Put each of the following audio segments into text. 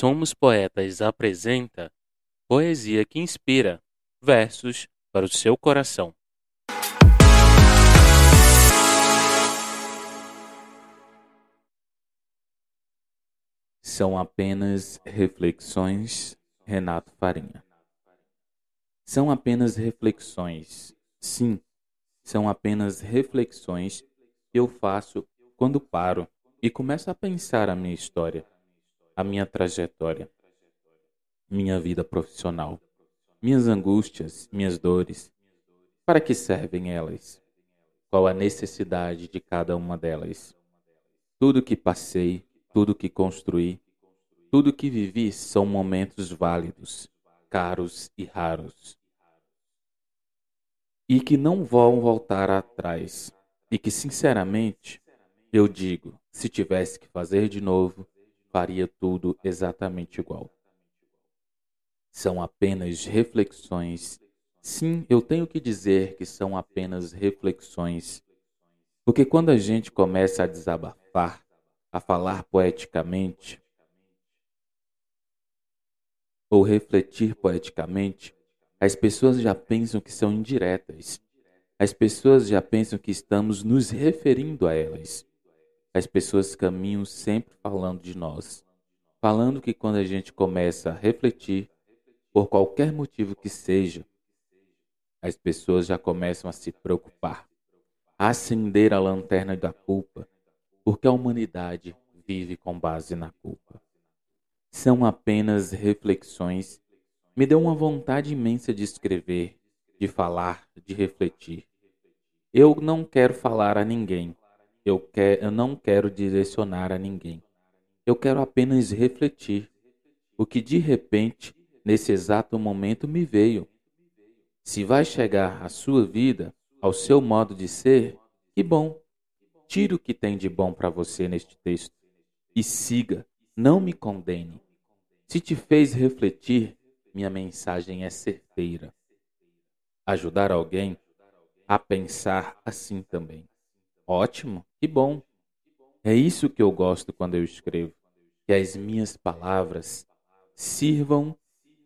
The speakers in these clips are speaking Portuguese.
Somos Poetas apresenta Poesia que Inspira versos para o seu coração. São apenas reflexões, Renato Farinha. São apenas reflexões, sim, são apenas reflexões que eu faço quando paro e começo a pensar a minha história, a minha trajetória, minha vida profissional, minhas angústias, minhas dores. Para que servem elas? Qual a necessidade de cada uma delas? Tudo que passei, tudo que construí, tudo que vivi são momentos válidos, caros e raros. E que não vão voltar atrás. E que, sinceramente, eu digo, se tivesse que fazer de novo, faria tudo exatamente igual. São apenas reflexões. Sim, eu tenho que dizer que são apenas reflexões. Porque quando a gente começa a desabafar, a falar poeticamente, ou refletir poeticamente, as pessoas já pensam que são indiretas. As pessoas já pensam que estamos nos referindo a elas. As pessoas caminham sempre falando de nós, falando que quando a gente começa a refletir, por qualquer motivo que seja, as pessoas já começam a se preocupar, a acender a lanterna da culpa, porque a humanidade vive com base na culpa. São apenas reflexões. Me deu uma vontade imensa de escrever, de falar, de refletir. Eu não quero falar a ninguém, eu, quer, eu não quero direcionar a ninguém. Eu quero apenas refletir o que de repente, nesse exato momento, me veio. Se vai chegar à sua vida, ao seu modo de ser, que bom. Tire o que tem de bom para você neste texto e siga, não me condene. Se te fez refletir, minha mensagem é certeira. Ajudar alguém a pensar assim também. Ótimo, que bom. É isso que eu gosto quando eu escrevo, que as minhas palavras sirvam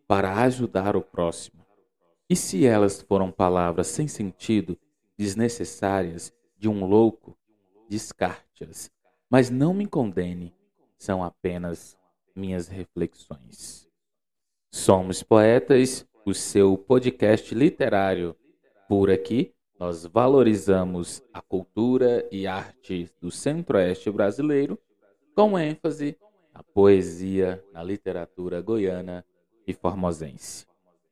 para ajudar o próximo. E se elas foram palavras sem sentido, desnecessárias, de um louco, descarte-as, mas não me condene, são apenas minhas reflexões. Somos Poetas, o seu podcast literário. Por aqui nós valorizamos a cultura e arte do centro-oeste brasileiro, com ênfase na poesia, na literatura goiana e formosense.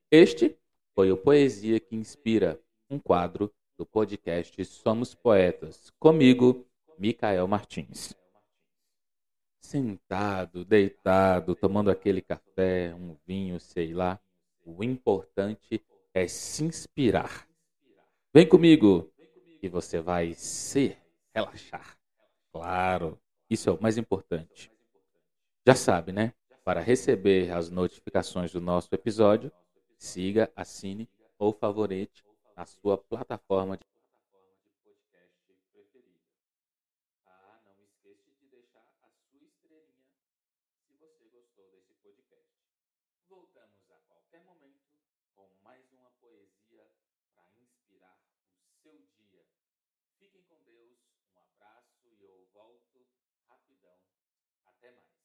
Este foi o Poesia que Inspira, um quadro do podcast Somos Poetas, comigo, Micael Martins. Sentado, deitado, tomando aquele café, um vinho, sei lá, o importante é se inspirar Vem comigo e você vai se relaxar. Claro, isso é o mais importante. Já sabe, né? Para receber as notificações do nosso episódio, siga, assine ou favorite na sua plataforma de Ah, não esqueça de deixar a sua estrelinha se você gostou desse podcast. Voltamos a qualquer momento seu dia. Fiquem com Deus, um abraço e eu volto rapidão. Até mais.